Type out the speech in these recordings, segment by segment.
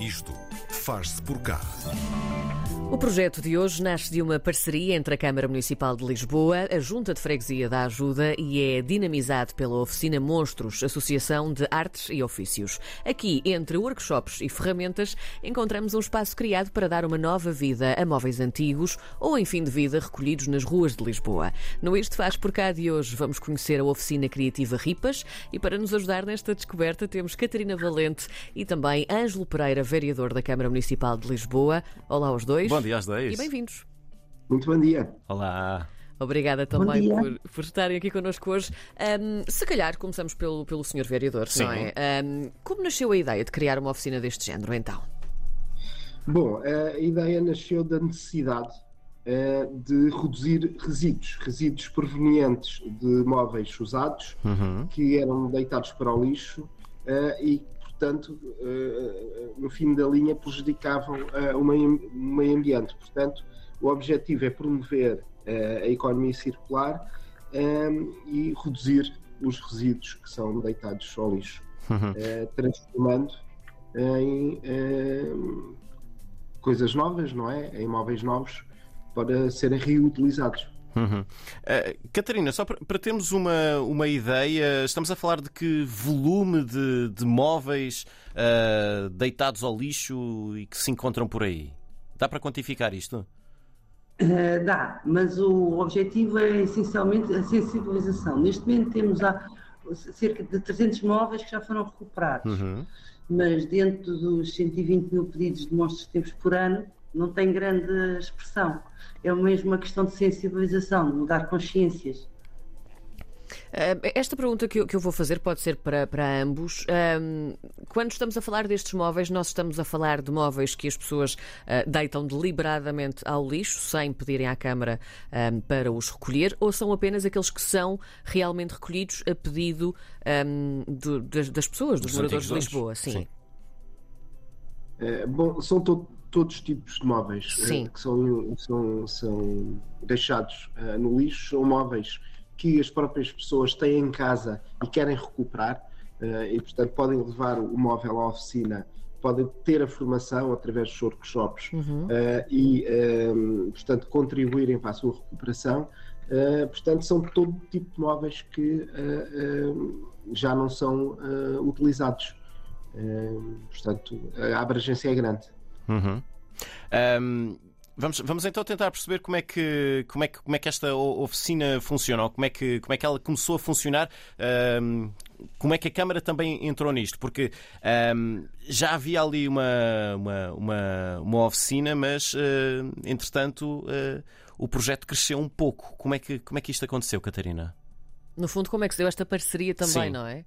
Isto faz-se por cá. O projeto de hoje nasce de uma parceria entre a Câmara Municipal de Lisboa, a Junta de Freguesia da Ajuda e é dinamizado pela Oficina Monstros, Associação de Artes e Ofícios. Aqui, entre workshops e ferramentas, encontramos um espaço criado para dar uma nova vida a móveis antigos ou em fim de vida recolhidos nas ruas de Lisboa. No Isto Faz por cá de hoje vamos conhecer a Oficina Criativa Ripas e para nos ajudar nesta descoberta temos Catarina Valente e também Ângelo Pereira, vereador da Câmara Municipal de Lisboa. Olá aos dois. Dia aos dois. E bem-vindos. Muito bom dia. Olá. Obrigada também por, por, estarem aqui connosco hoje. Um, se calhar começamos pelo, pelo Sr. Vereador, Sim. não é? Um, como nasceu a ideia de criar uma oficina deste género, então? Bom, a ideia nasceu da necessidade uh, de reduzir resíduos, resíduos provenientes de móveis usados Uhum. que eram deitados para o lixo uh, e, portanto, uh, no fim da linha prejudicavam uh, o, meio, ambiente. Portanto, o objetivo é promover a economia circular e reduzir os resíduos que são deitados ao lixo, Uhum. uh, transformando em coisas novas, não é? Em móveis novos para serem reutilizados. Uhum. Uh, Catarina, só para, termos uma, uma ideia, estamos a falar de que volume de, de móveis uh, deitados ao lixo e que se encontram por aí? Dá para quantificar isto? Uh, dá, mas o objetivo é essencialmente a sensibilização. Neste momento temos há cerca de 300 móveis que já foram recuperados, Uhum. mas dentro dos 120 mil pedidos de monstros que temos por ano, não tem grande expressão. É mesmo uma questão de sensibilização, de mudar consciências. Uh, esta pergunta que eu, que eu vou fazer pode ser para, para ambos. Um, quando estamos a falar destes móveis, nós estamos a falar de móveis que as pessoas uh, deitam deliberadamente ao lixo, sem pedirem à Câmara um, para os recolher, ou são apenas aqueles que são realmente recolhidos a pedido do- das, pessoas, dos, Dos moradores de Lisboa? Sim. Sim. Eh, bom, são to- todos os tipos de móveis eh, Sim. que são, são, são deixados eh, no lixo, são móveis que as próprias pessoas têm em casa e querem recuperar, eh, e portanto podem levar o móvel à oficina, podem ter a formação através dos workshops Uhum. eh, e, eh, portanto, contribuírem para a sua recuperação. Portanto, são todo tipo de móveis que já não são utilizados. Portanto, a abrangência é grande. Uhum. Um, vamos, vamos então tentar perceber como é que, como é que, como é que esta oficina funciona, ou como é que, como é que ela começou a funcionar, um, como é que a Câmara também entrou nisto, porque um, já havia ali uma, uma, uma, uma oficina, mas uh, entretanto uh, o projeto cresceu um pouco. Como é, que, como é que isto aconteceu, Catarina? No fundo, como é que se deu esta parceria também, Sim. não é?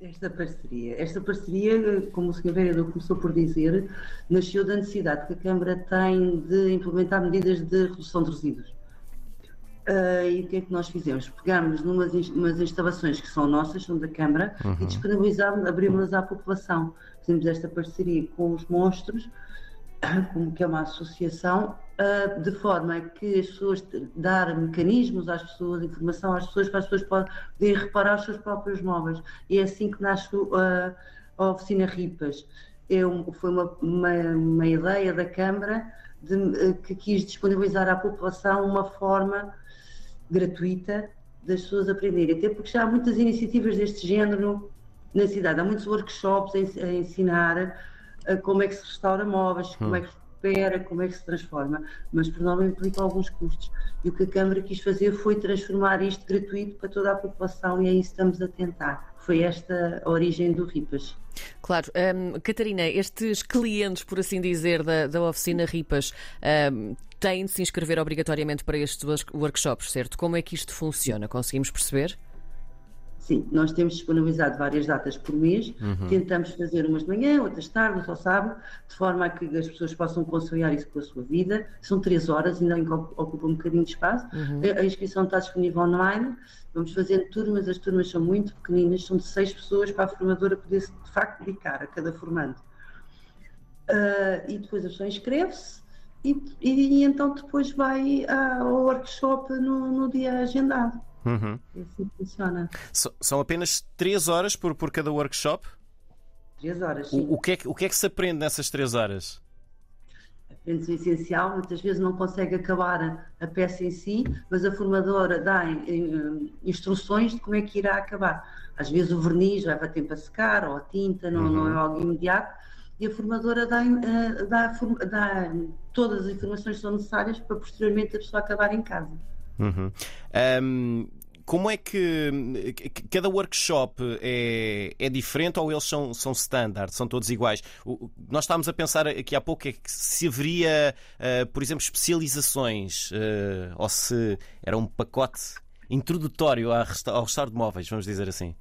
Esta parceria, esta parceria, como o Sr. Vereador começou por dizer, nasceu da necessidade que a Câmara tem de implementar medidas de redução de resíduos. Ah, e o que é que nós fizemos? Pegámos numas umas instalações que são nossas, são da Câmara, e disponibilizámos, abrimos-las à população. Fizemos esta parceria com os monstros, como que é uma associação, ah, de forma que as pessoas dar mecanismos às pessoas, informação às pessoas, para as pessoas poderem reparar os seus próprios móveis. E é assim que nasce ah, a oficina Ripas. É um- foi uma, uma, uma ideia da Câmara de, eh, que quis disponibilizar à população uma forma gratuita das pessoas aprenderem, até porque já há muitas iniciativas deste género na cidade, há muitos workshops a a ensinar como é que se restaura móveis, como é que se recupera, como é que se transforma, mas por norma implica alguns custos. E o que a Câmara quis fazer foi transformar isto gratuito para toda a população e é isso que estamos a tentar. Foi esta a origem do RIPAS. Claro. Hum, Catarina, estes clientes, por assim dizer, da, da oficina Ripas, hum, têm de se inscrever obrigatoriamente para estes work- workshops, certo? Como é que isto funciona? Conseguimos perceber? Sim, nós temos disponibilizado várias datas por mês, tentamos fazer umas de manhã, outras de tarde, ao sábado, de forma a que as pessoas possam conciliar isso com a sua vida. São três horas, ainda ocupa um bocadinho de espaço. A, a inscrição está disponível online. Vamos fazendo turmas, as turmas são muito pequeninas, são de seis pessoas para a formadora poder se de facto dedicar a cada formando. Ah, e depois a pessoa inscreve-se e, e- e então depois vai ah, ao workshop no, no dia agendado. Uhum. Assim funciona. So- São apenas 3 horas por, por cada workshop? Três horas, sim. O, o que é que, o que é que se aprende nessas três horas? Aprende-se o essencial, muitas vezes não consegue acabar a, peça em si, mas a formadora dá eh, instruções de como é que irá acabar. Às vezes o verniz leva tempo a secar, ou a tinta, não, não é algo imediato, e a formadora dá, eh, dá, dá todas as informações que são necessárias para posteriormente a pessoa acabar em casa. Uhum. Um, como é que cada workshop é, é diferente ou eles são, são standard, são todos iguais? O, nós estávamos a pensar aqui há pouco é que se haveria, uh, por exemplo, especializações uh, ou se era um pacote introdutório ao restauro de móveis, vamos dizer assim.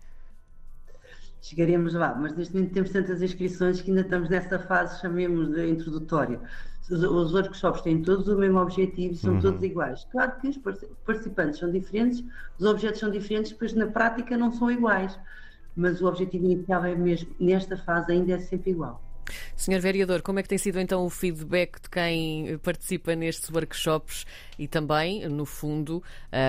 Chegaremos lá, mas neste momento temos tantas inscrições que ainda estamos nessa fase, chamemos de introdutória os workshops têm todos o mesmo objetivo e são uhum. todos iguais. Claro que os participantes são diferentes, os objetos são diferentes, depois na prática não são iguais, mas o objetivo inicial é mesmo, nesta fase ainda é sempre igual. Senhor Vereador, como é que tem sido então o feedback de quem participa nestes workshops e também, no fundo,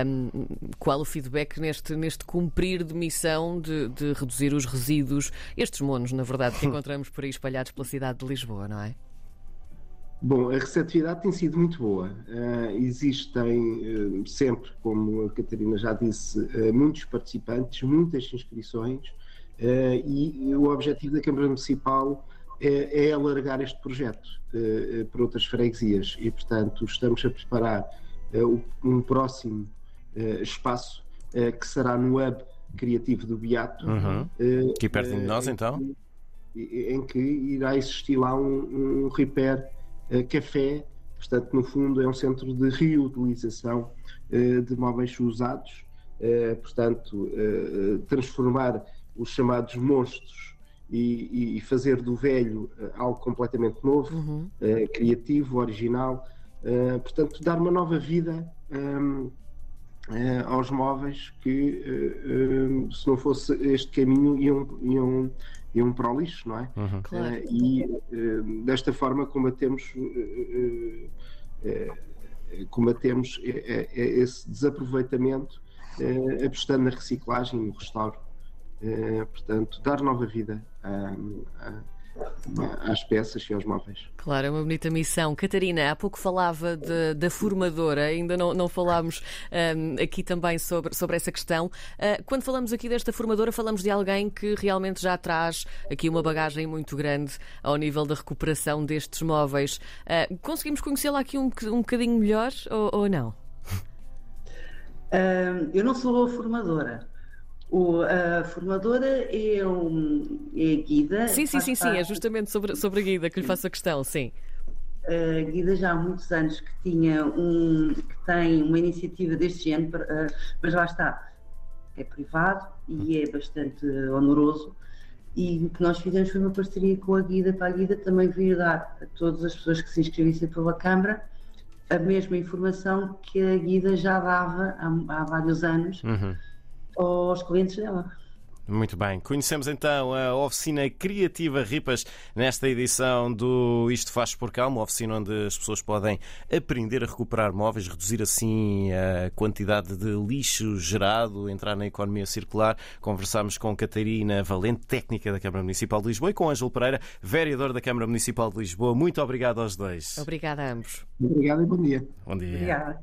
um, qual o feedback neste, neste cumprir de missão de, de reduzir os resíduos, estes monos, na verdade, que encontramos por aí espalhados pela cidade de Lisboa, não é? Bom, a receptividade tem sido muito boa. Uh, existem uh, sempre, como a Catarina já disse, uh, muitos participantes, muitas inscrições e o objetivo da Câmara Municipal é, é alargar este projeto para outras freguesias e, portanto, estamos a preparar um próximo espaço que será no Hub Criativo do Beato. Uhum. Aqui perto de nós, então? Em, em que irá existir lá um, um repair café, portanto, no fundo, é um centro de reutilização eh, de móveis usados, eh, portanto, transformar os chamados monstros e, e, fazer do velho algo completamente novo, uhum. criativo, original, portanto, dar uma nova vida. Um, ehm, aos móveis que, se não fosse este caminho, iam, iam iam para o lixo, não é? Uhum. Claro. Uh, e uh, desta forma combatemos, uh, combatemos esse desaproveitamento apostando na reciclagem e no restauro. portanto, dar nova vida a, a às peças e aos móveis. Claro, é uma bonita missão. Catarina, há pouco falava de, da formadora, ainda não, não falámos um, aqui também sobre, sobre essa questão. Uh, quando falamos aqui desta formadora, falamos de alguém que realmente já traz aqui uma bagagem muito grande ao nível da recuperação destes móveis. Uh, conseguimos conhecê-la aqui um, um bocadinho melhor ou, ou não? Uh, eu não sou a formadora. O, a formadora é, um, é a Guida. Sim, sim, sim, sim, é justamente sobre, sobre a Guida que lhe faço a questão, sim. A Guida já há muitos anos que tinha um, que tem uma iniciativa deste género, mas lá está, é privado e é bastante onoroso. E o que nós fizemos foi uma parceria com a Guida para a Guida também vir dar a todas as pessoas que se inscrevessem pela Câmara a mesma informação que a Guida já dava há, há vários anos. Uhum aos clientes dela. Muito bem, conhecemos então a oficina Criativa Ripas nesta edição do Isto Faz por Cá, uma oficina onde as pessoas podem aprender a recuperar móveis, reduzir assim a quantidade de lixo gerado, entrar na economia circular. Conversámos com Catarina Valente, técnica da Câmara Municipal de Lisboa, e com Ângelo Pereira, vereador da Câmara Municipal de Lisboa. Muito obrigado aos dois. Obrigada a ambos. Obrigado e bom dia. Bom dia. Obrigada.